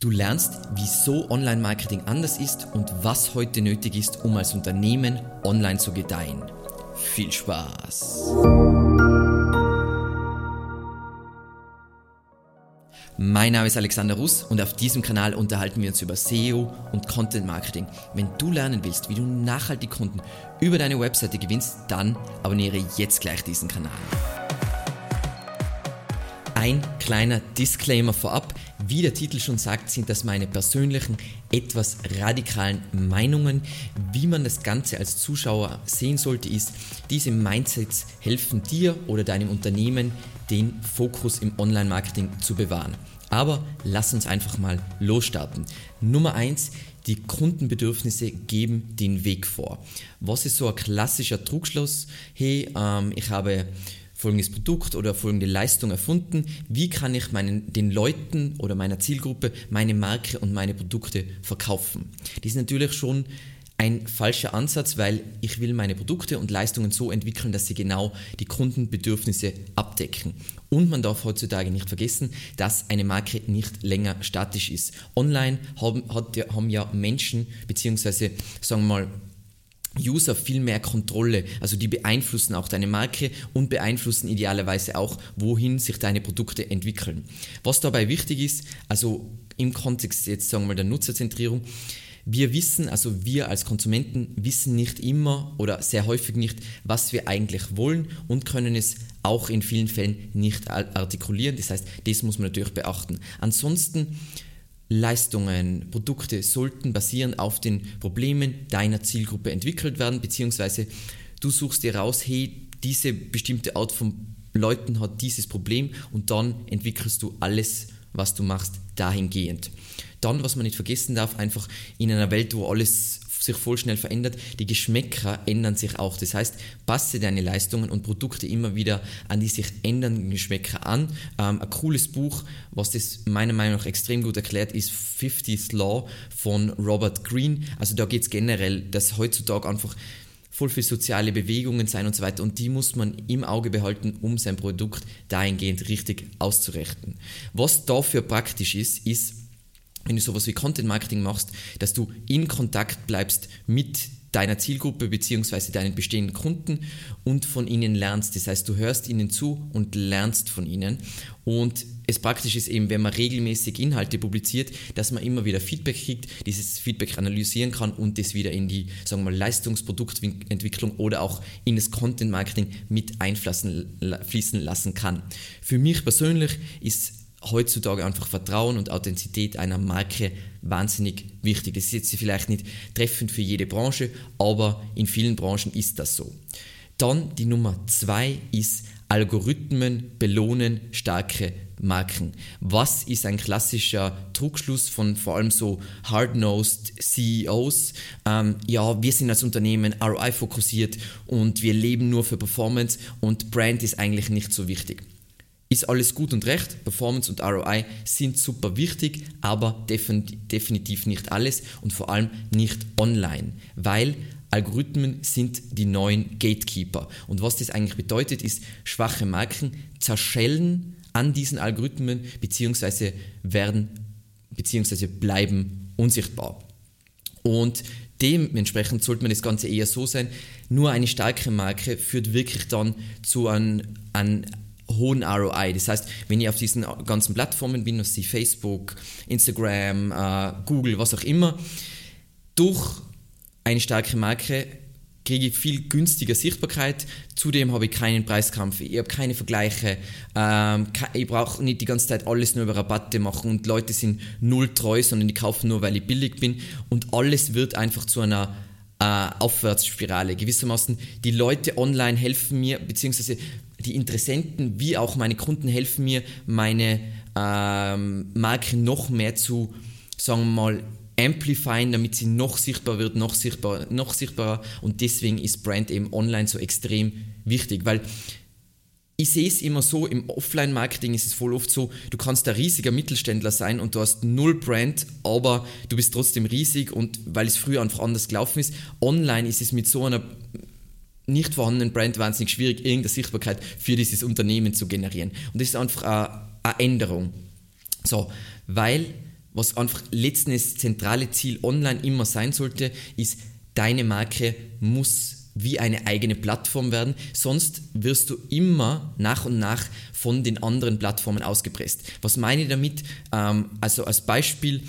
Du lernst, wieso Online-Marketing anders ist und was heute nötig ist, um als Unternehmen online zu gedeihen. Viel Spaß! Mein Name ist Alexander Russ und auf diesem Kanal unterhalten wir uns über SEO und Content Marketing. Wenn du lernen willst, wie du nachhaltig Kunden über deine Webseite gewinnst, dann abonniere jetzt gleich diesen Kanal. Ein kleiner Disclaimer vorab. Wie der Titel schon sagt, sind das meine persönlichen, etwas radikalen Meinungen. Wie man das Ganze als Zuschauer sehen sollte, ist, diese Mindsets helfen dir oder deinem Unternehmen, den Fokus im Online-Marketing zu bewahren. Aber lass uns einfach mal losstarten. Nummer eins: die Kundenbedürfnisse geben den Weg vor. Was ist so ein klassischer Trugschluss? Hey, ähm, ich habe folgendes Produkt oder folgende Leistung erfunden. Wie kann ich meinen, den Leuten oder meiner Zielgruppe meine Marke und meine Produkte verkaufen? Das ist natürlich schon ein falscher Ansatz, weil ich will meine Produkte und Leistungen so entwickeln, dass sie genau die Kundenbedürfnisse abdecken. Und man darf heutzutage nicht vergessen, dass eine Marke nicht länger statisch ist. Online haben, hat, haben ja Menschen, beziehungsweise sagen wir mal User viel mehr Kontrolle. Also die beeinflussen auch deine Marke und beeinflussen idealerweise auch, wohin sich deine Produkte entwickeln. Was dabei wichtig ist, also im Kontext jetzt sagen wir der Nutzerzentrierung, wir wissen, also wir als Konsumenten wissen nicht immer oder sehr häufig nicht, was wir eigentlich wollen und können es auch in vielen Fällen nicht artikulieren. Das heißt, das muss man natürlich beachten. Ansonsten Leistungen, Produkte sollten basieren auf den Problemen deiner Zielgruppe entwickelt werden, beziehungsweise du suchst dir raus, hey, diese bestimmte Art von Leuten hat dieses Problem und dann entwickelst du alles, was du machst, dahingehend. Dann, was man nicht vergessen darf, einfach in einer Welt, wo alles sich voll schnell verändert, die Geschmäcker ändern sich auch. Das heißt, passe deine Leistungen und Produkte immer wieder an die sich ändernden Geschmäcker an. Ähm, ein cooles Buch, was das meiner Meinung nach extrem gut erklärt, ist 50th Law von Robert Greene. Also da geht es generell, dass heutzutage einfach voll viel soziale Bewegungen sein und so weiter und die muss man im Auge behalten, um sein Produkt dahingehend richtig auszurechnen. Was dafür praktisch ist, ist wenn du sowas wie Content Marketing machst, dass du in Kontakt bleibst mit deiner Zielgruppe bzw. deinen bestehenden Kunden und von ihnen lernst. Das heißt, du hörst ihnen zu und lernst von ihnen. Und es praktisch ist eben, wenn man regelmäßig Inhalte publiziert, dass man immer wieder Feedback kriegt, dieses Feedback analysieren kann und das wieder in die, sagen wir Leistungsproduktentwicklung oder auch in das Content Marketing mit einfließen lassen kann. Für mich persönlich ist heutzutage einfach Vertrauen und Authentizität einer Marke wahnsinnig wichtig. Das ist jetzt vielleicht nicht treffend für jede Branche, aber in vielen Branchen ist das so. Dann die Nummer zwei ist Algorithmen belohnen starke Marken. Was ist ein klassischer Trugschluss von vor allem so hard-nosed CEOs? Ähm, ja, wir sind als Unternehmen ROI fokussiert und wir leben nur für Performance und Brand ist eigentlich nicht so wichtig ist alles gut und recht. Performance und ROI sind super wichtig, aber definitiv nicht alles und vor allem nicht online, weil Algorithmen sind die neuen Gatekeeper. Und was das eigentlich bedeutet, ist, schwache Marken zerschellen an diesen Algorithmen beziehungsweise werden beziehungsweise bleiben unsichtbar. Und dementsprechend sollte man das Ganze eher so sein, nur eine starke Marke führt wirklich dann zu einem, einem hohen ROI. Das heißt, wenn ich auf diesen ganzen Plattformen bin, sie Facebook, Instagram, äh, Google, was auch immer, durch eine starke Marke kriege ich viel günstiger Sichtbarkeit. Zudem habe ich keinen Preiskampf, ich habe keine Vergleiche, ähm, ich brauche nicht die ganze Zeit alles nur über Rabatte machen und Leute sind null treu, sondern die kaufen nur, weil ich billig bin und alles wird einfach zu einer äh, Aufwärtsspirale. Gewissermaßen, die Leute online helfen mir, beziehungsweise die Interessenten wie auch meine Kunden helfen mir, meine ähm, Marke noch mehr zu, sagen wir mal, amplifieren, damit sie noch sichtbar wird, noch sichtbar, noch sichtbarer. Und deswegen ist Brand eben online so extrem wichtig, weil ich sehe es immer so, im Offline-Marketing ist es voll oft so, du kannst ein riesiger Mittelständler sein und du hast null Brand, aber du bist trotzdem riesig und weil es früher einfach anders gelaufen ist. Online ist es mit so einer nicht vorhandenen Brand wahnsinnig schwierig, irgendeine Sichtbarkeit für dieses Unternehmen zu generieren. Und das ist einfach eine, eine Änderung. So, weil was einfach letztendlich das zentrale Ziel online immer sein sollte, ist, deine Marke muss wie eine eigene Plattform werden, sonst wirst du immer nach und nach von den anderen Plattformen ausgepresst. Was meine ich damit? Ähm, also als Beispiel,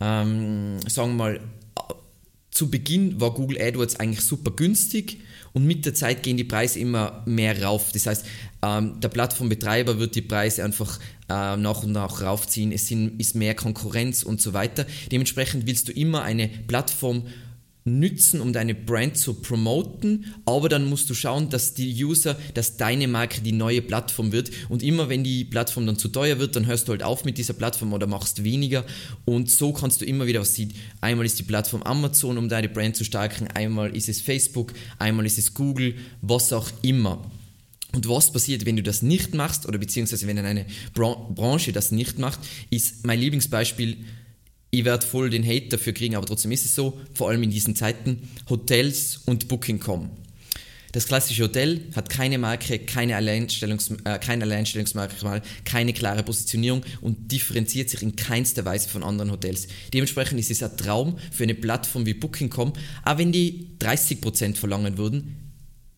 ähm, sagen wir mal, zu Beginn war Google AdWords eigentlich super günstig und mit der Zeit gehen die Preise immer mehr rauf. Das heißt, ähm, der Plattformbetreiber wird die Preise einfach äh, nach und nach raufziehen. Es sind, ist mehr Konkurrenz und so weiter. Dementsprechend willst du immer eine Plattform nützen, um deine Brand zu promoten, aber dann musst du schauen, dass die User, dass deine Marke die neue Plattform wird und immer wenn die Plattform dann zu teuer wird, dann hörst du halt auf mit dieser Plattform oder machst weniger und so kannst du immer wieder was sehen. Einmal ist die Plattform Amazon, um deine Brand zu stärken, einmal ist es Facebook, einmal ist es Google, was auch immer. Und was passiert, wenn du das nicht machst oder beziehungsweise wenn eine Branche das nicht macht, ist mein Lieblingsbeispiel ich werde voll den Hate dafür kriegen, aber trotzdem ist es so, vor allem in diesen Zeiten, Hotels und Booking.com. Das klassische Hotel hat keine Marke, keine, Alleinstellungs äh, kein Alleinstellungsmerkmal, keine klare Positionierung und differenziert sich in keinster Weise von anderen Hotels. Dementsprechend ist es ein Traum für eine Plattform wie Booking.com, auch wenn die 30% verlangen würden,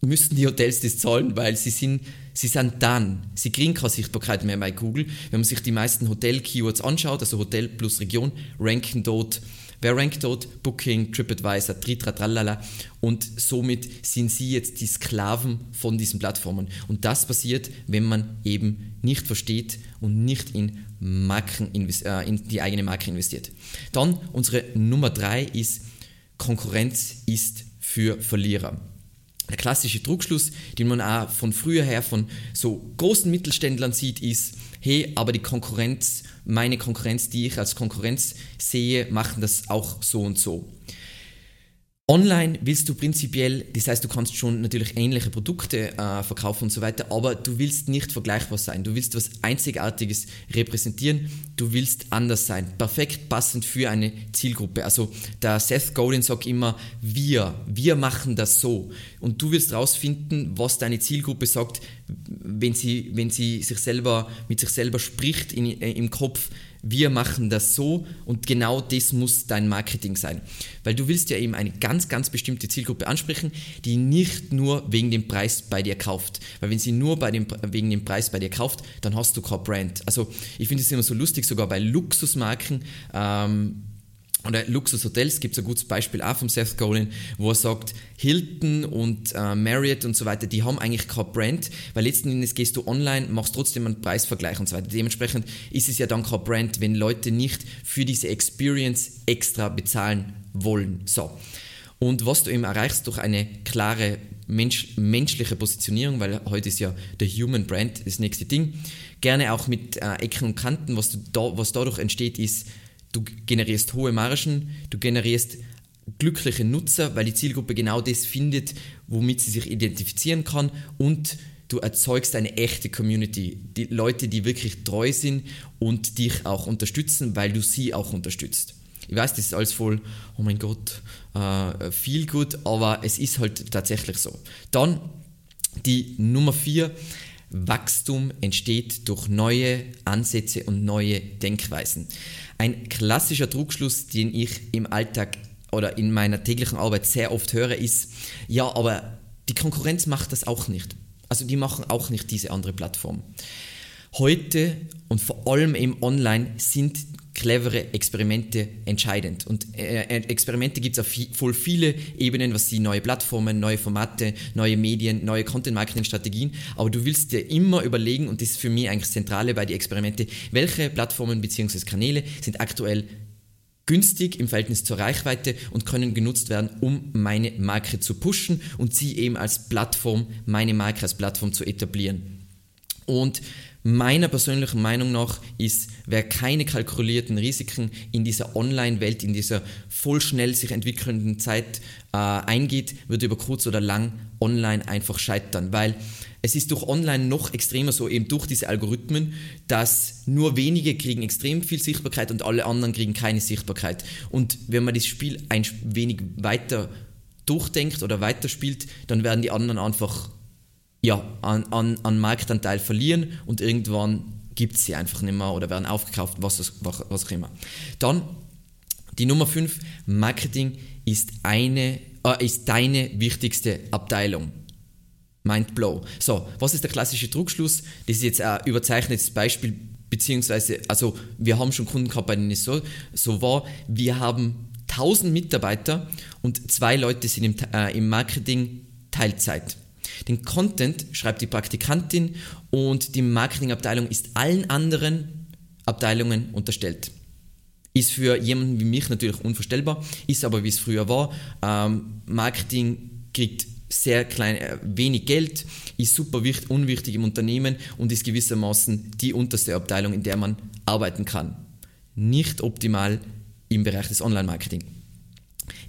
müssten die Hotels das zahlen, weil sie sind, sie sind dann, sie kriegen keine Sichtbarkeit mehr bei Google. Wenn man sich die meisten Hotel-Keywords anschaut, also Hotel plus Region, ranken dort, wer rankt dort? Booking, TripAdvisor, Tritra, tralala und somit sind sie jetzt die Sklaven von diesen Plattformen. Und das passiert, wenn man eben nicht versteht und nicht in Marken, äh, in die eigene Marke investiert. Dann unsere Nummer drei ist, Konkurrenz ist für Verlierer der klassische Trugschluss, den man auch von früher her von so großen Mittelständlern sieht, ist, hey, aber die Konkurrenz, meine Konkurrenz, die ich als Konkurrenz sehe, machen das auch so und so. Online willst du prinzipiell, das heißt, du kannst schon natürlich ähnliche Produkte äh, verkaufen und so weiter, aber du willst nicht vergleichbar sein. Du willst was Einzigartiges repräsentieren. Du willst anders sein. Perfekt passend für eine Zielgruppe. Also der Seth Godin sagt immer, wir, wir machen das so. Und du willst herausfinden, was deine Zielgruppe sagt, wenn sie, wenn sie sich selber, mit sich selber spricht in, äh, im Kopf, wir machen das so und genau das muss dein Marketing sein. Weil du willst ja eben eine ganz, ganz bestimmte Zielgruppe ansprechen, die nicht nur wegen dem Preis bei dir kauft. Weil wenn sie nur bei dem, wegen dem Preis bei dir kauft, dann hast du kein Brand. Also ich finde es immer so lustig, sogar bei Luxusmarken, ähm, oder Luxushotels gibt es ein gutes Beispiel auch vom Seth Godin, wo er sagt, Hilton und äh, Marriott und so weiter, die haben eigentlich kein Brand, weil letzten Endes gehst du online, machst trotzdem einen Preisvergleich und so weiter. Dementsprechend ist es ja dann kein Brand, wenn Leute nicht für diese Experience extra bezahlen wollen. So. Und was du eben erreichst durch eine klare Mensch, menschliche Positionierung, weil heute ist ja der Human Brand das nächste Ding, gerne auch mit äh, Ecken und Kanten, was, da, was dadurch entsteht, ist, du generierst hohe Margen, du generierst glückliche Nutzer, weil die Zielgruppe genau das findet, womit sie sich identifizieren kann und du erzeugst eine echte Community, die Leute, die wirklich treu sind und dich auch unterstützen, weil du sie auch unterstützt. Ich weiß, das ist alles voll, oh mein Gott, äh, viel gut, aber es ist halt tatsächlich so. Dann die Nummer vier Wachstum entsteht durch neue Ansätze und neue Denkweisen. Ein klassischer Trugschluss, den ich im Alltag oder in meiner täglichen Arbeit sehr oft höre, ist, ja, aber die Konkurrenz macht das auch nicht. Also die machen auch nicht diese andere Plattform. Heute und vor allem im Online sind clevere Experimente entscheidend. Und äh, äh Experimente gibt es auf voll viele Ebenen, was die neue Plattformen, neue Formate, neue Medien, neue Content-Marketing-Strategien. Aber du willst dir immer überlegen, und das ist für mich eigentlich das Zentrale bei den Experimenten, welche Plattformen bzw. Kanäle sind aktuell günstig im Verhältnis zur Reichweite und können genutzt werden, um meine Marke zu pushen und sie eben als Plattform, meine Marke als Plattform zu etablieren. Und Meiner persönlichen Meinung nach ist, wer keine kalkulierten Risiken in dieser Online-Welt, in dieser voll schnell sich entwickelnden Zeit äh, eingeht, wird über kurz oder lang online einfach scheitern, weil es ist durch Online noch extremer so, eben durch diese Algorithmen, dass nur wenige kriegen extrem viel Sichtbarkeit und alle anderen kriegen keine Sichtbarkeit. Und wenn man das Spiel ein wenig weiter durchdenkt oder weiterspielt, dann werden die anderen einfach ja, an, an, an Marktanteil verlieren und irgendwann gibt es sie einfach nicht mehr oder werden aufgekauft, was, was, was auch immer. Dann die Nummer 5, Marketing ist, eine, äh, ist deine wichtigste Abteilung. Mind blow. So, was ist der klassische Druckschluss? Das ist jetzt ein überzeichnetes Beispiel, beziehungsweise, also wir haben schon Kunden gehabt, bei denen es so, so war. Wir haben 1000 Mitarbeiter und zwei Leute sind im, äh, im Marketing Teilzeit. Den Content schreibt die Praktikantin und die Marketingabteilung ist allen anderen Abteilungen unterstellt. Ist für jemanden wie mich natürlich unvorstellbar, ist aber wie es früher war. Ähm, Marketing kriegt sehr klein, äh, wenig Geld, ist super wichtig, unwichtig im Unternehmen und ist gewissermaßen die unterste Abteilung, in der man arbeiten kann. Nicht optimal im Bereich des Online-Marketing.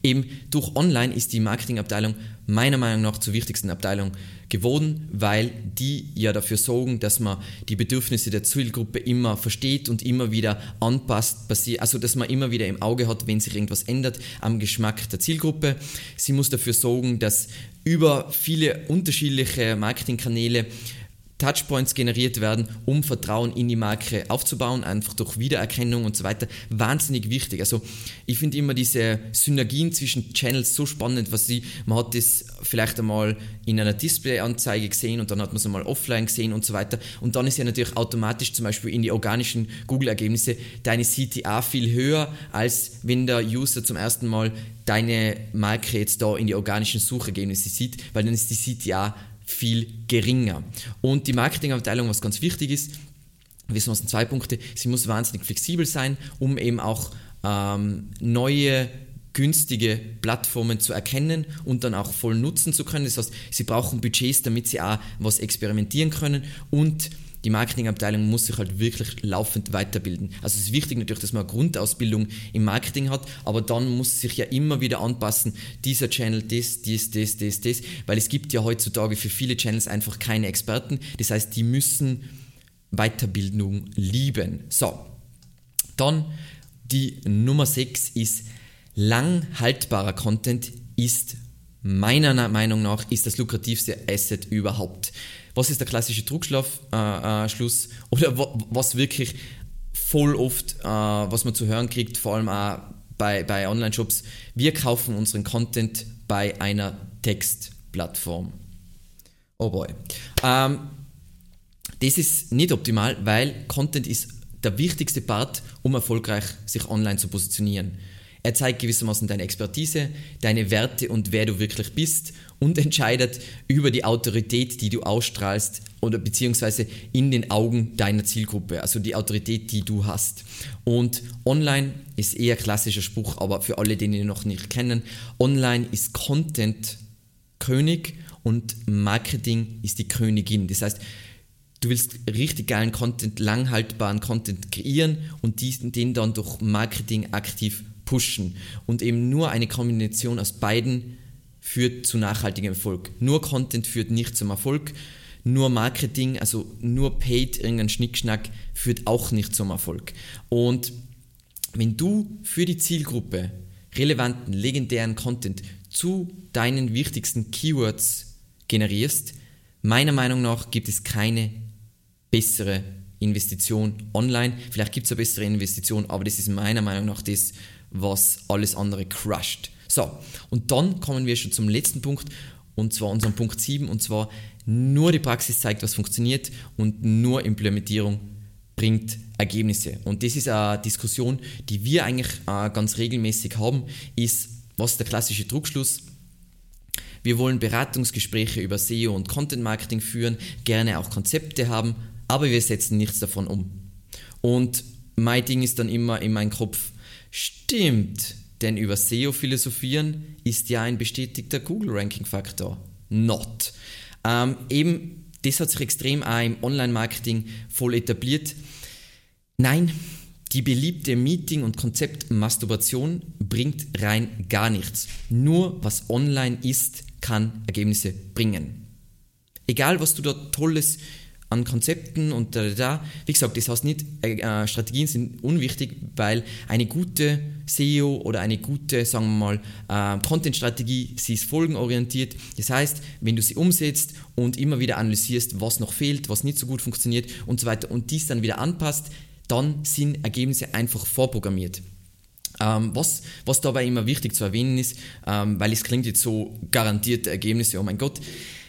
Eben durch Online ist die Marketingabteilung meiner Meinung nach zur wichtigsten Abteilung geworden, weil die ja dafür sorgen, dass man die Bedürfnisse der Zielgruppe immer versteht und immer wieder anpasst, also dass man immer wieder im Auge hat, wenn sich irgendwas ändert am Geschmack der Zielgruppe. Sie muss dafür sorgen, dass über viele unterschiedliche Marketingkanäle Touchpoints generiert werden, um Vertrauen in die Marke aufzubauen, einfach durch Wiedererkennung und so weiter. Wahnsinnig wichtig. Also ich finde immer diese Synergien zwischen Channels so spannend, was sie, man hat das vielleicht einmal in einer Displayanzeige gesehen und dann hat man es einmal offline gesehen und so weiter. Und dann ist ja natürlich automatisch zum Beispiel in die organischen Google-Ergebnisse deine CTA viel höher, als wenn der User zum ersten Mal deine Marke jetzt da in die organischen Suchergebnisse sieht, weil dann ist die CTA viel geringer. Und die Marketingabteilung, was ganz wichtig ist, wissen wir sind zwei Punkte, sie muss wahnsinnig flexibel sein, um eben auch ähm, neue günstige Plattformen zu erkennen und dann auch voll nutzen zu können. Das heißt, sie brauchen Budgets, damit sie auch was experimentieren können und die Marketingabteilung muss sich halt wirklich laufend weiterbilden. Also es ist wichtig natürlich, dass man eine Grundausbildung im Marketing hat, aber dann muss sich ja immer wieder anpassen, dieser Channel, das, das, das, das, das, weil es gibt ja heutzutage für viele Channels einfach keine Experten. Das heißt, die müssen Weiterbildung lieben. So, dann die Nummer 6 ist lang haltbarer Content ist meiner Meinung nach ist das lukrativste Asset überhaupt was ist der klassische Trugschluss äh, äh, oder was wirklich voll oft, äh, was man zu hören kriegt, vor allem auch bei, bei Online-Shops, wir kaufen unseren Content bei einer Textplattform. Oh boy. Ähm, das ist nicht optimal, weil Content ist der wichtigste Part, um erfolgreich sich online zu positionieren. Er zeigt gewissermaßen deine Expertise, deine Werte und wer du wirklich bist und entscheidet über die Autorität, die du ausstrahlst oder beziehungsweise in den Augen deiner Zielgruppe, also die Autorität, die du hast. Und online ist eher klassischer Spruch, aber für alle, die ihn noch nicht kennen, online ist Content König und Marketing ist die Königin. Das heißt, du willst richtig geilen Content, langhaltbaren Content kreieren und diesen, den dann durch Marketing aktiv pushen. Und eben nur eine Kombination aus beiden führt zu nachhaltigem Erfolg. Nur Content führt nicht zum Erfolg. Nur Marketing, also nur Paid, irgendein Schnickschnack, führt auch nicht zum Erfolg. Und wenn du für die Zielgruppe relevanten, legendären Content zu deinen wichtigsten Keywords generierst, meiner Meinung nach gibt es keine bessere Investition online. Vielleicht gibt es eine bessere Investition, aber das ist meiner Meinung nach das, was alles andere crusht. So, und dann kommen wir schon zum letzten Punkt, und zwar unserem Punkt 7, und zwar nur die Praxis zeigt, was funktioniert und nur Implementierung bringt Ergebnisse. Und das ist eine Diskussion, die wir eigentlich äh, ganz regelmäßig haben, ist, was der klassische Druckschluss? Wir wollen Beratungsgespräche über SEO und Content Marketing führen, gerne auch Konzepte haben, aber wir setzen nichts davon um. Und mein Ding ist dann immer in meinem Kopf, Stimmt, denn über SEO philosophieren ist ja ein bestätigter Google-Ranking-Faktor. Not. Ähm, eben, das hat sich extrem auch im Online-Marketing voll etabliert. Nein, die beliebte Meeting- und Konzept-Masturbation bringt rein gar nichts. Nur was online ist, kann Ergebnisse bringen. Egal, was du da Tolles an Konzepten und da, da, da. Wie gesagt, das heißt nicht, äh, äh, Strategien sind unwichtig, weil eine gute SEO oder eine gute, sagen wir mal, äh, Content-Strategie, sie ist folgenorientiert. Das heißt, wenn du sie umsetzt und immer wieder analysierst, was noch fehlt, was nicht so gut funktioniert und so weiter und dies dann wieder anpasst, dann sind Ergebnisse einfach vorprogrammiert. Ähm, was, was dabei immer wichtig zu erwähnen ist, ähm, weil es klingt jetzt so garantierte Ergebnisse, oh mein Gott,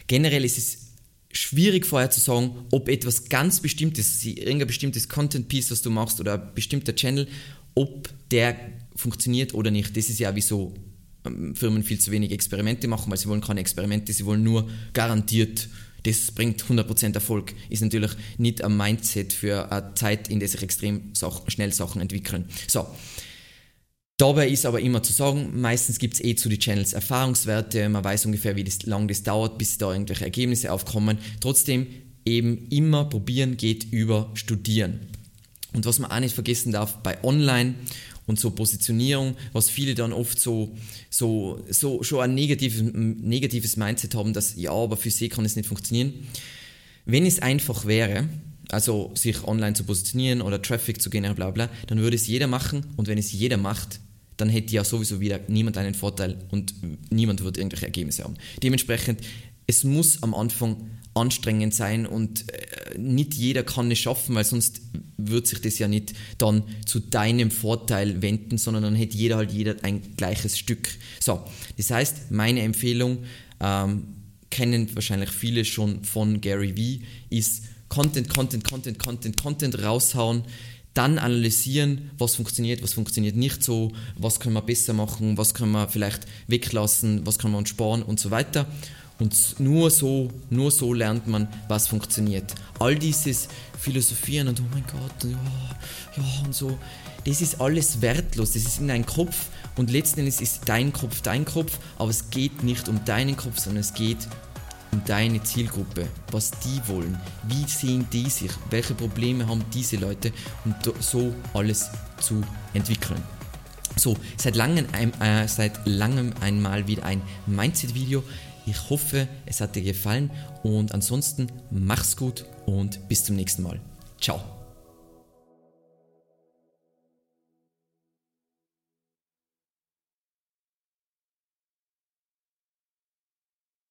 generell ist es schwierig vorher zu sagen, ob etwas ganz bestimmtes, irgendein bestimmtes Content-Piece, was du machst oder ein bestimmter Channel, ob der funktioniert oder nicht. Das ist ja wieso ähm, Firmen viel zu wenig Experimente machen, weil sie wollen keine Experimente, sie wollen nur garantiert, das bringt 100% Erfolg. Ist natürlich nicht ein Mindset für eine Zeit, in der sich extrem schnell Sachen entwickeln. So, Dabei ist aber immer zu sagen, meistens gibt es eh zu den Channels Erfahrungswerte, man weiß ungefähr, wie das, lang das dauert, bis da irgendwelche Ergebnisse aufkommen. Trotzdem eben immer probieren geht über studieren. Und was man auch nicht vergessen darf, bei Online und so Positionierung, was viele dann oft so, so, so schon ein negatives, negatives Mindset haben, dass ja, aber für sie kann es nicht funktionieren. Wenn es einfach wäre, also sich online zu positionieren oder Traffic zu generieren, bla bla, dann würde es jeder machen und wenn es jeder macht, dann hätte ja sowieso wieder niemand einen Vorteil und niemand wird irgendwelche Ergebnisse haben. Dementsprechend, es muss am Anfang anstrengend sein und äh, nicht jeder kann es schaffen, weil sonst wird sich das ja nicht dann zu deinem Vorteil wenden, sondern dann hätte jeder halt jeder ein gleiches Stück. So, das heißt, meine Empfehlung, ähm, kennen wahrscheinlich viele schon von Gary Vee, ist Content, Content, Content, Content, Content raushauen, dann analysieren, was funktioniert, was funktioniert nicht so, was können wir besser machen, was können wir vielleicht weglassen, was können wir uns sparen und so weiter. Und nur so, nur so lernt man, was funktioniert. All dieses Philosophieren und oh mein Gott, ja, ja und so, das ist alles wertlos. Das ist in deinem Kopf und letzten Endes ist dein Kopf dein Kopf, aber es geht nicht um deinen Kopf, sondern es geht um deine Zielgruppe, was die wollen, wie sehen die sich, welche Probleme haben diese Leute und so alles zu entwickeln. So, seit langem, äh, seit langem einmal wieder ein Mindset-Video. Ich hoffe, es hat dir gefallen und ansonsten mach's gut und bis zum nächsten Mal. Ciao.